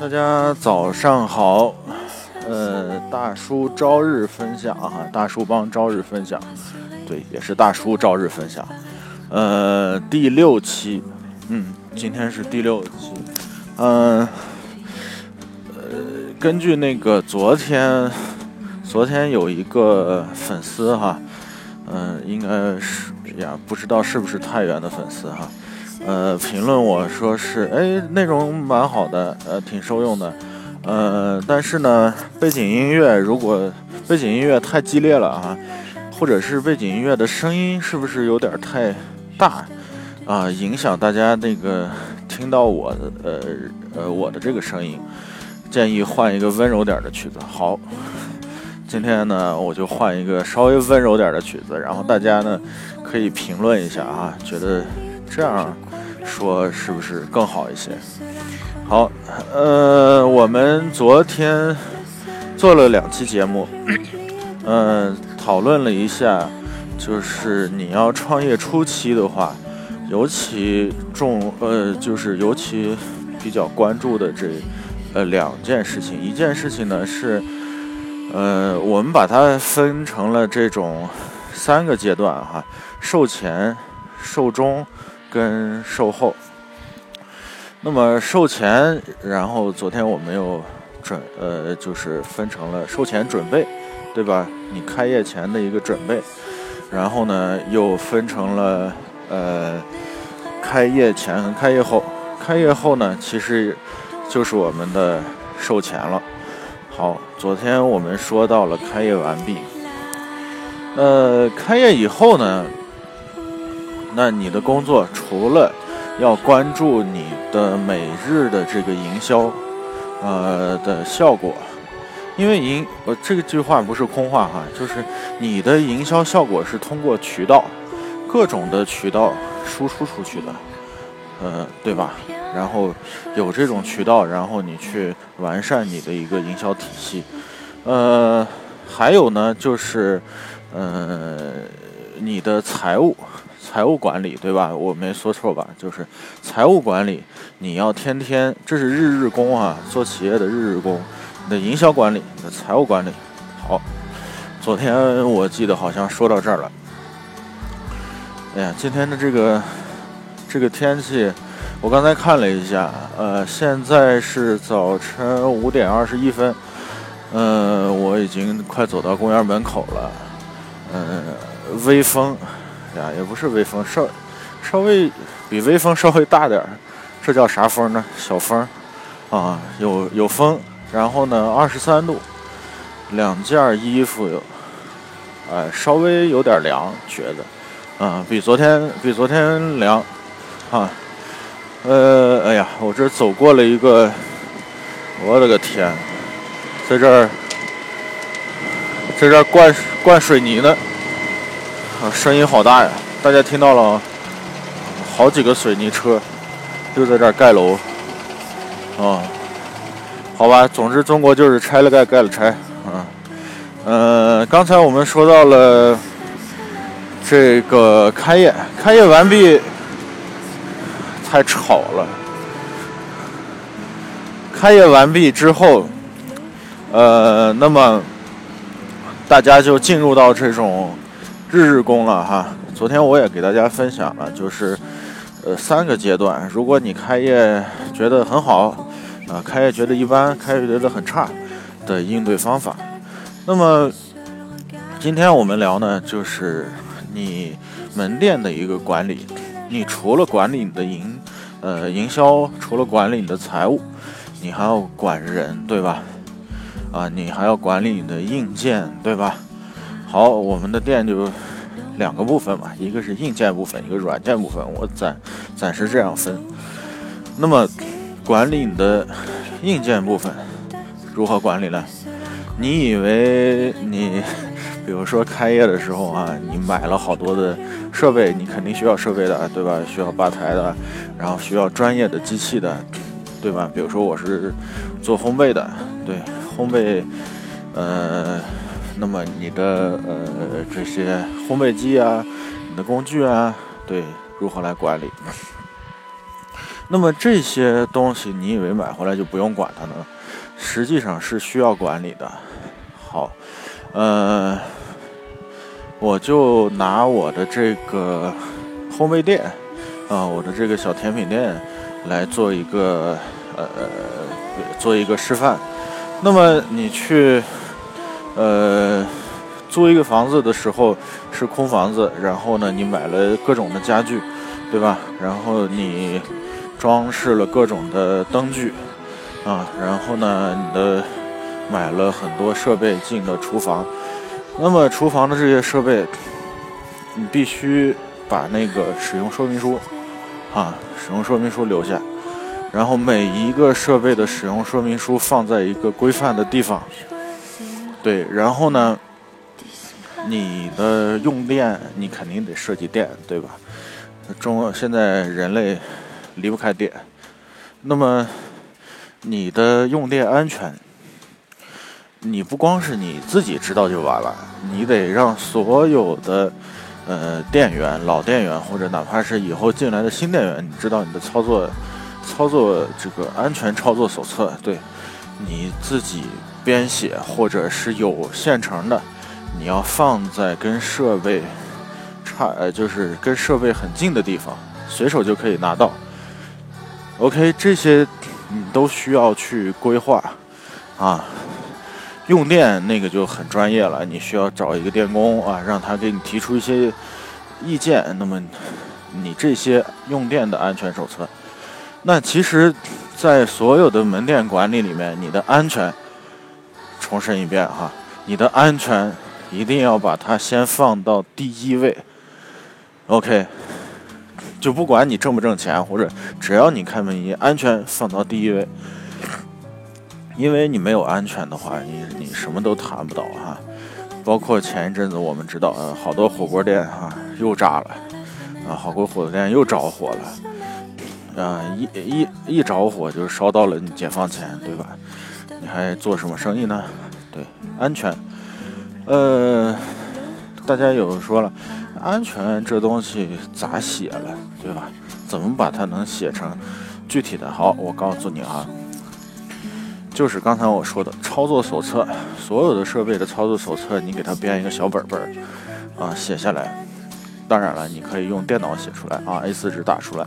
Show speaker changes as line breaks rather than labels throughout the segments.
大家早上好，呃，大叔朝日分享哈，大叔帮朝日分享，对，也是大叔朝日分享，呃，第六期，嗯，今天是第六期，嗯，呃，根据那个昨天，昨天有一个粉丝哈，嗯，应该是呀，不知道是不是太原的粉丝哈。呃，评论我说是，哎，内容蛮好的，呃，挺受用的，呃，但是呢，背景音乐如果背景音乐太激烈了啊，或者是背景音乐的声音是不是有点太大啊，影响大家那个听到我，呃呃，我的这个声音，建议换一个温柔点的曲子。好，今天呢，我就换一个稍微温柔点的曲子，然后大家呢可以评论一下啊，觉得这样。说是不是更好一些？好，呃，我们昨天做了两期节目，嗯，讨论了一下，就是你要创业初期的话，尤其重，呃，就是尤其比较关注的这，呃，两件事情。一件事情呢是，呃，我们把它分成了这种三个阶段哈，售前、售中。跟售后，那么售前，然后昨天我们又准呃，就是分成了售前准备，对吧？你开业前的一个准备，然后呢又分成了呃，开业前和开业后。开业后呢，其实就是我们的售前了。好，昨天我们说到了开业完毕，呃，开业以后呢？那你的工作除了要关注你的每日的这个营销，呃的效果，因为营呃这个句话不是空话哈，就是你的营销效果是通过渠道，各种的渠道输出出去的，呃对吧？然后有这种渠道，然后你去完善你的一个营销体系，呃还有呢就是呃你的财务。财务管理对吧？我没说错吧？就是财务管理，你要天天，这是日日工啊，做企业的日日工。你的营销管理，你的财务管理，好。昨天我记得好像说到这儿了。哎呀，今天的这个这个天气，我刚才看了一下，呃，现在是早晨五点二十一分，嗯，我已经快走到公园门口了，嗯，微风。呀，也不是微风，稍稍微比微风稍微大点儿，这叫啥风呢？小风，啊，有有风，然后呢，二十三度，两件衣服有，哎，稍微有点凉，觉得，啊，比昨天比昨天凉，啊，呃，哎呀，我这走过了一个，我的个天，在这儿，在这儿灌灌水泥呢。啊，声音好大呀！大家听到了？好几个水泥车就在这儿盖楼。啊，好吧，总之中国就是拆了盖，盖了拆。啊，嗯，刚才我们说到了这个开业，开业完毕，太吵了。开业完毕之后，呃，那么大家就进入到这种。日日工了哈，昨天我也给大家分享了，就是，呃，三个阶段。如果你开业觉得很好，啊，开业觉得一般，开业觉得很差的应对方法。那么，今天我们聊呢，就是你门店的一个管理。你除了管理你的营，呃，营销，除了管理你的财务，你还要管人，对吧？啊，你还要管理你的硬件，对吧？好，我们的店就两个部分嘛，一个是硬件部分，一个软件部分，我暂暂时这样分。那么管理你的硬件部分如何管理呢？你以为你，比如说开业的时候啊，你买了好多的设备，你肯定需要设备的，对吧？需要吧台的，然后需要专业的机器的，对吧？比如说我是做烘焙的，对，烘焙，呃。那么你的呃这些烘焙机啊，你的工具啊，对，如何来管理。那么这些东西，你以为买回来就不用管它呢？实际上是需要管理的。好，呃，我就拿我的这个烘焙店啊，我的这个小甜品店来做一个呃做一个示范。那么你去呃租一个房子的时候是空房子，然后呢，你买了各种的家具，对吧？然后你。装饰了各种的灯具，啊，然后呢，你的买了很多设备进了厨房，那么厨房的这些设备，你必须把那个使用说明书，啊，使用说明书留下，然后每一个设备的使用说明书放在一个规范的地方，对，然后呢，你的用电你肯定得设计电，对吧？中现在人类。离不开电，那么你的用电安全，你不光是你自己知道就完了，你得让所有的呃店员、老店员或者哪怕是以后进来的新店员，你知道你的操作操作这个安全操作手册，对你自己编写或者是有现成的，你要放在跟设备差呃就是跟设备很近的地方，随手就可以拿到。OK，这些你都需要去规划啊。用电那个就很专业了，你需要找一个电工啊，让他给你提出一些意见。那么你这些用电的安全手册，那其实，在所有的门店管理里面，你的安全，重申一遍哈，你的安全一定要把它先放到第一位。OK。就不管你挣不挣钱，或者只要你开门营业，安全放到第一位。因为你没有安全的话，你你什么都谈不到哈。包括前一阵子我们知道，呃，好多火锅店哈又炸了，啊，好多火锅店又着火了，啊，一一一着火就烧到了你解放前，对吧？你还做什么生意呢？对，安全，呃，大家有说了。安全这东西咋写了，对吧？怎么把它能写成具体的？好，我告诉你啊，就是刚才我说的操作手册，所有的设备的操作手册，你给它编一个小本本儿啊，写下来。当然了，你可以用电脑写出来啊，A4 纸打出来。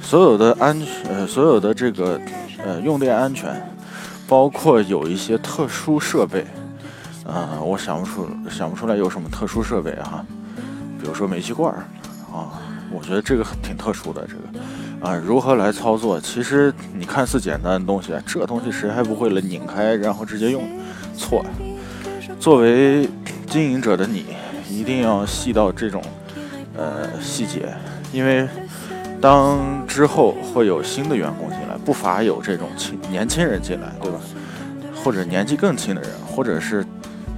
所有的安全，呃所有的这个呃用电安全，包括有一些特殊设备啊，我想不出想不出来有什么特殊设备哈。比如说煤气罐儿啊，我觉得这个挺特殊的。这个啊，如何来操作？其实你看似简单的东西，这东西谁还不会了？拧开然后直接用，错。作为经营者的你，一定要细到这种呃细节，因为当之后会有新的员工进来，不乏有这种轻年轻人进来，对吧？或者年纪更轻的人，或者是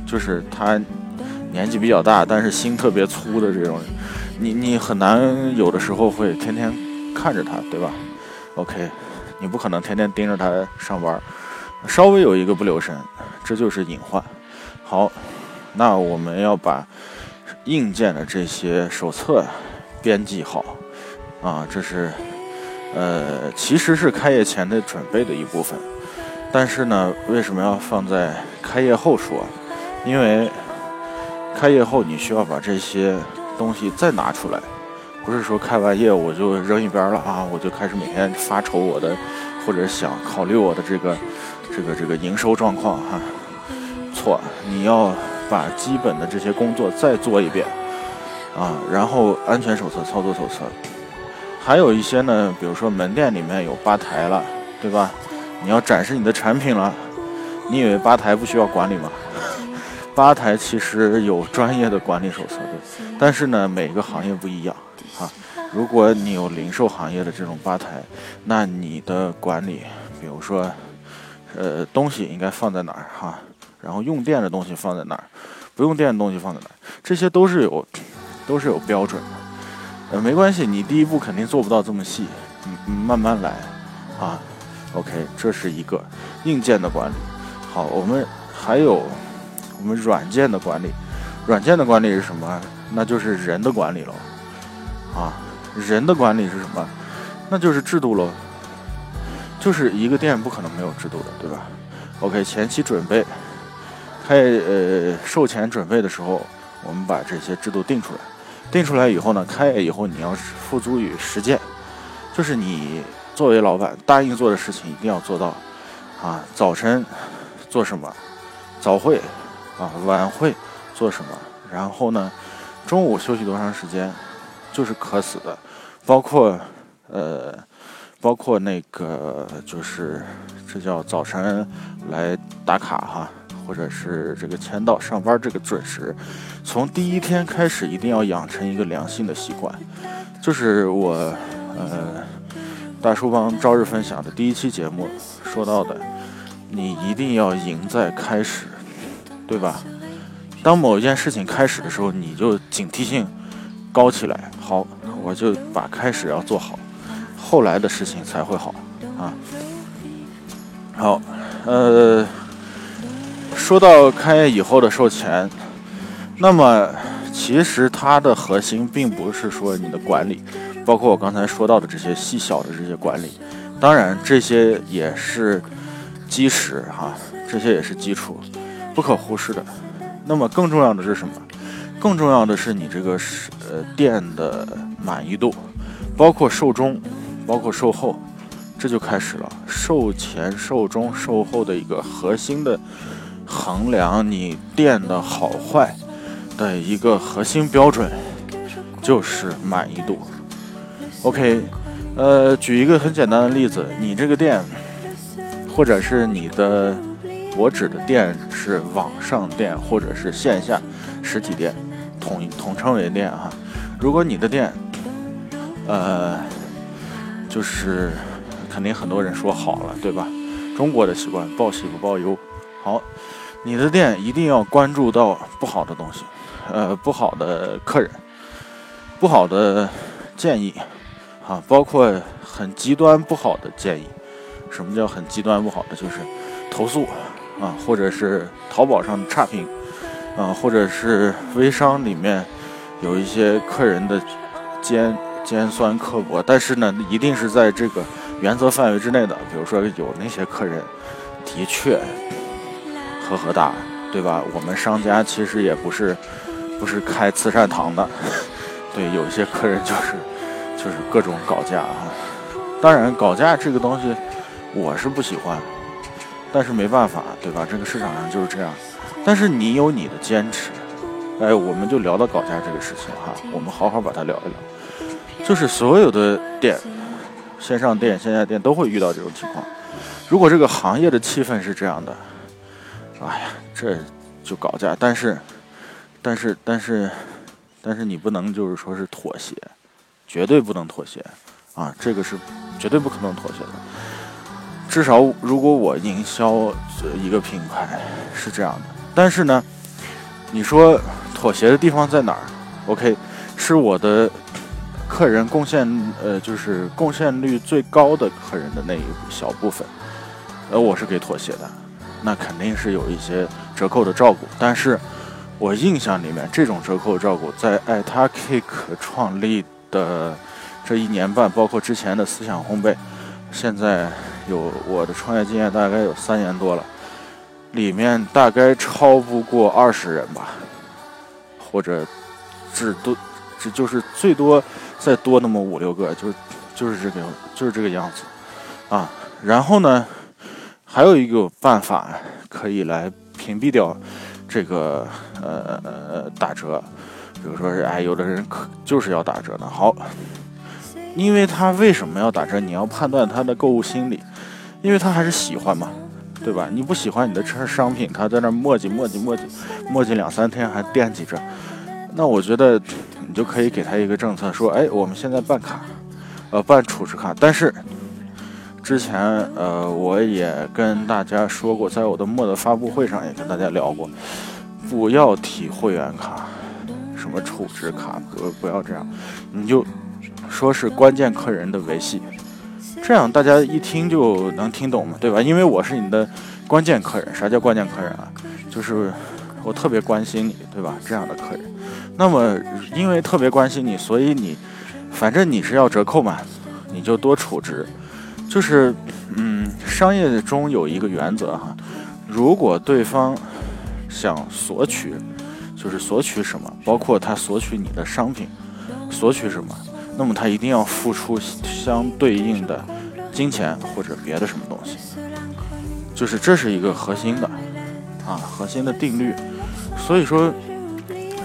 就是他。年纪比较大，但是心特别粗的这种，你你很难有的时候会天天看着他，对吧？OK，你不可能天天盯着他上班，稍微有一个不留神，这就是隐患。好，那我们要把硬件的这些手册编辑好啊，这是呃，其实是开业前的准备的一部分，但是呢，为什么要放在开业后说？因为。开业后，你需要把这些东西再拿出来，不是说开完业我就扔一边了啊，我就开始每天发愁我的，或者想考虑我的这个这个这个营收状况哈。错，你要把基本的这些工作再做一遍啊，然后安全手册、操作手册，还有一些呢，比如说门店里面有吧台了，对吧？你要展示你的产品了，你以为吧台不需要管理吗？吧台其实有专业的管理手册的，但是呢，每个行业不一样哈。如果你有零售行业的这种吧台，那你的管理，比如说，呃，东西应该放在哪儿哈，然后用电的东西放在哪儿，不用电的东西放在哪儿，这些都是有，都是有标准的。呃，没关系，你第一步肯定做不到这么细，嗯，慢慢来啊。OK，这是一个硬件的管理。好，我们还有。我们软件的管理，软件的管理是什么？那就是人的管理了，啊，人的管理是什么？那就是制度喽。就是一个店不可能没有制度的，对吧？OK，前期准备，开呃售前准备的时候，我们把这些制度定出来。定出来以后呢，开业以后你要付诸于实践，就是你作为老板答应做的事情一定要做到。啊，早晨做什么？早会啊，晚会做什么？然后呢，中午休息多长时间？就是渴死的，包括呃，包括那个就是这叫早晨来打卡哈，或者是这个签到上班这个准时，从第一天开始一定要养成一个良性的习惯，就是我呃大叔帮朝日分享的第一期节目说到的，你一定要赢在开始，对吧？当某一件事情开始的时候，你就警惕性高起来。好，我就把开始要做好，后来的事情才会好啊。好，呃，说到开业以后的售前，那么其实它的核心并不是说你的管理，包括我刚才说到的这些细小的这些管理，当然这些也是基石哈，这些也是基础，不可忽视的。那么更重要的是什么？更重要的是你这个是呃店的满意度，包括售中，包括售后，这就开始了。售前、售中、售后的一个核心的衡量你店的好坏的一个核心标准，就是满意度。OK，呃，举一个很简单的例子，你这个店，或者是你的，我指的店是网上店或者是线下实体店。统统称为店哈，如果你的店，呃，就是肯定很多人说好了，对吧？中国的习惯报喜不报忧。好，你的店一定要关注到不好的东西，呃，不好的客人，不好的建议，啊，包括很极端不好的建议。什么叫很极端不好的？就是投诉啊，或者是淘宝上差评。啊，或者是微商里面有一些客人的尖尖酸刻薄，但是呢，一定是在这个原则范围之内的。比如说有那些客人的确呵呵大，对吧？我们商家其实也不是不是开慈善堂的，对，有一些客人就是就是各种搞价啊。当然，搞价这个东西我是不喜欢，但是没办法，对吧？这个市场上就是这样。但是你有你的坚持，哎，我们就聊到搞价这个事情哈，我们好好把它聊一聊。就是所有的店，线上店、线下店都会遇到这种情况。如果这个行业的气氛是这样的，哎呀，这就搞价。但是，但是，但是，但是你不能就是说是妥协，绝对不能妥协啊！这个是绝对不可能妥协的。至少如果我营销一个品牌是这样的。但是呢，你说妥协的地方在哪儿？OK，是我的客人贡献，呃，就是贡献率最高的客人的那一小部分，呃，我是给妥协的，那肯定是有一些折扣的照顾。但是我印象里面，这种折扣照顾在爱他 Cake 创立的这一年半，包括之前的思想烘焙，现在有我的创业经验大概有三年多了。里面大概超不过二十人吧，或者只多，只就是最多再多那么五六个，就就是这个就是这个样子啊。然后呢，还有一个办法可以来屏蔽掉这个呃打折，比如说是哎，有的人可就是要打折的。好，因为他为什么要打折？你要判断他的购物心理，因为他还是喜欢嘛。对吧？你不喜欢你的车商品，他在那磨叽磨叽磨叽磨叽两三天还惦记着，那我觉得你就可以给他一个政策，说，哎，我们现在办卡，呃，办储值卡。但是之前呃我也跟大家说过，在我的墨的发布会上也跟大家聊过，不要提会员卡，什么储值卡，不不要这样，你就说是关键客人的维系。这样大家一听就能听懂嘛，对吧？因为我是你的关键客人。啥叫关键客人啊？就是我特别关心你，对吧？这样的客人。那么因为特别关心你，所以你反正你是要折扣嘛，你就多储值。就是，嗯，商业中有一个原则哈，如果对方想索取，就是索取什么，包括他索取你的商品，索取什么，那么他一定要付出相对应的金钱或者别的什么东西，就是这是一个核心的啊，核心的定律。所以说，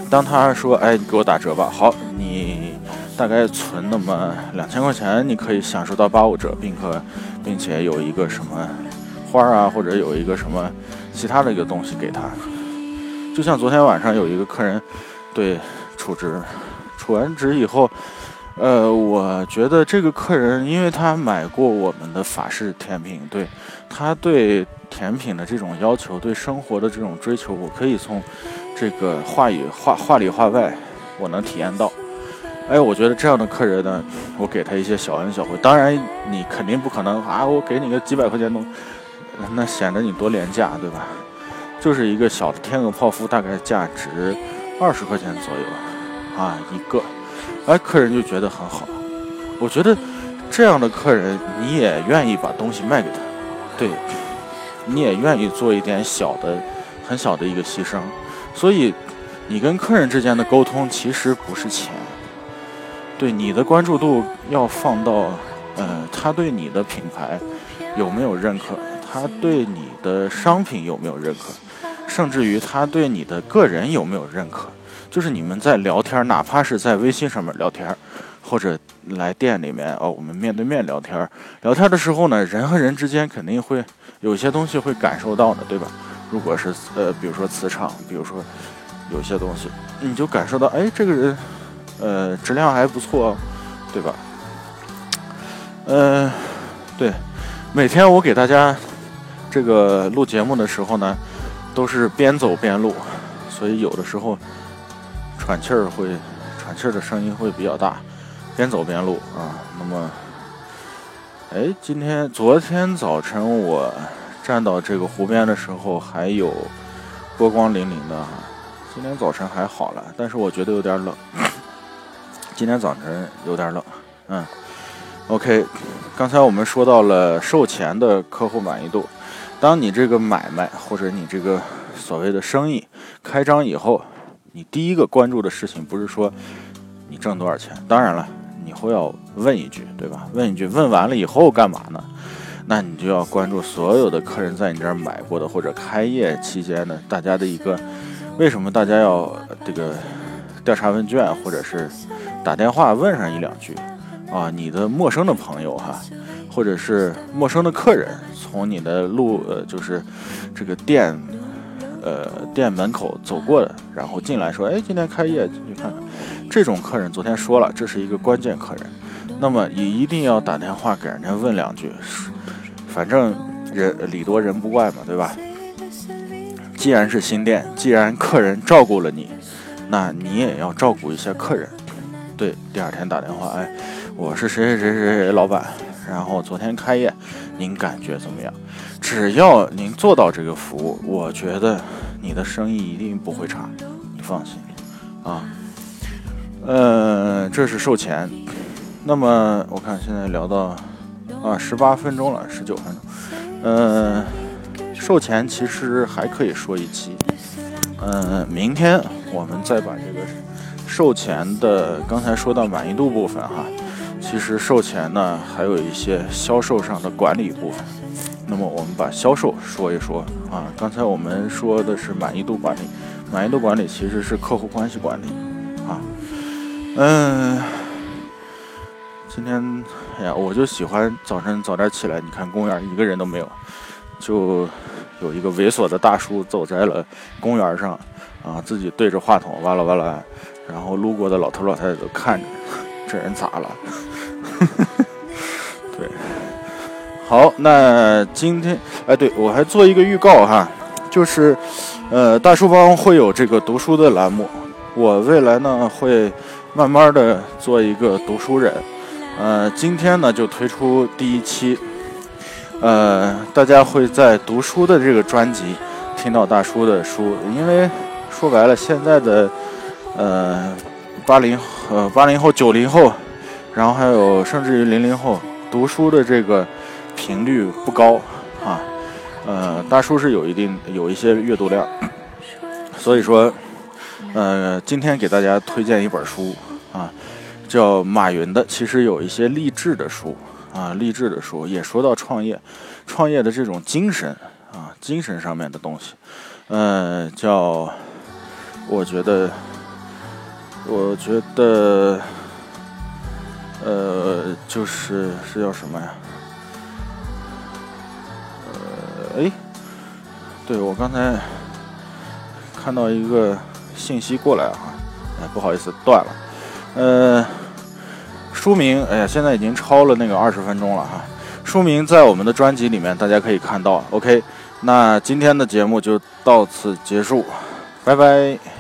当他说，哎，你给我打折吧，好，你。大概存那么两千块钱，你可以享受到八五折，并可，并且有一个什么花啊，或者有一个什么其他的一个东西给他。就像昨天晚上有一个客人，对，储值，储完值以后，呃，我觉得这个客人，因为他买过我们的法式甜品，对他对甜品的这种要求，对生活的这种追求，我可以从这个话语话话里话外，我能体验到。哎，我觉得这样的客人呢，我给他一些小恩小惠。当然，你肯定不可能啊，我给你个几百块钱东，那显得你多廉价，对吧？就是一个小的天鹅泡芙，大概价值二十块钱左右啊一个。哎，客人就觉得很好。我觉得这样的客人，你也愿意把东西卖给他，对，你也愿意做一点小的、很小的一个牺牲。所以，你跟客人之间的沟通其实不是钱。对你的关注度要放到，呃，他对你的品牌有没有认可？他对你的商品有没有认可？甚至于他对你的个人有没有认可？就是你们在聊天，哪怕是在微信上面聊天，或者来店里面哦，我们面对面聊天，聊天的时候呢，人和人之间肯定会有些东西会感受到的，对吧？如果是呃，比如说磁场，比如说有些东西，你就感受到，哎，这个人。呃，质量还不错，对吧？嗯，对，每天我给大家这个录节目的时候呢，都是边走边录，所以有的时候喘气儿会喘气儿的声音会比较大，边走边录啊。那么，哎，今天昨天早晨我站到这个湖边的时候还有波光粼粼的，今天早晨还好了，但是我觉得有点冷。今天早晨有点冷，嗯，OK，刚才我们说到了售前的客户满意度。当你这个买卖或者你这个所谓的生意开张以后，你第一个关注的事情不是说你挣多少钱，当然了，你会要问一句，对吧？问一句，问完了以后干嘛呢？那你就要关注所有的客人在你这儿买过的或者开业期间的大家的一个为什么大家要这个调查问卷或者是。打电话问上一两句，啊，你的陌生的朋友哈，或者是陌生的客人，从你的路呃，就是这个店，呃，店门口走过的，然后进来说，哎，今天开业，进去看看。这种客人昨天说了，这是一个关键客人，那么你一定要打电话给人家问两句，反正人礼多人不怪嘛，对吧？既然是新店，既然客人照顾了你，那你也要照顾一下客人。对，第二天打电话，哎，我是谁谁谁谁谁老板，然后昨天开业，您感觉怎么样？只要您做到这个服务，我觉得你的生意一定不会差，你放心啊。嗯，这是售前，那么我看现在聊到啊十八分钟了，十九分钟。嗯，售前其实还可以说一期，嗯，明天我们再把这个。售前的刚才说到满意度部分哈，其实售前呢还有一些销售上的管理部分。那么我们把销售说一说啊。刚才我们说的是满意度管理，满意度管理其实是客户关系管理啊。嗯，今天哎呀，我就喜欢早晨早点起来，你看公园一个人都没有，就有一个猥琐的大叔走在了公园上啊，自己对着话筒哇啦哇啦。然后路过的老头老太太都看着，这人咋了？对，好，那今天，哎，对我还做一个预告哈，就是，呃，大书帮会有这个读书的栏目，我未来呢会慢慢的做一个读书人，呃，今天呢就推出第一期，呃，大家会在读书的这个专辑听到大叔的书，因为说白了，现在的。呃，八零呃八零后九零后然后还有甚至于零零后读书的这个频率不高啊。呃，大叔是有一定有一些阅读量，所以说，呃，今天给大家推荐一本书啊，叫马云的，其实有一些励志的书啊，励志的书也说到创业，创业的这种精神啊，精神上面的东西，呃，叫，我觉得，我觉得，呃，就是是叫什么呀？呃哎，对我刚才看到一个信息过来啊，哎，不好意思断了。呃，书名，哎呀，现在已经超了那个二十分钟了哈。书名在我们的专辑里面，大家可以看到。OK，那今天的节目就到此结束，拜拜。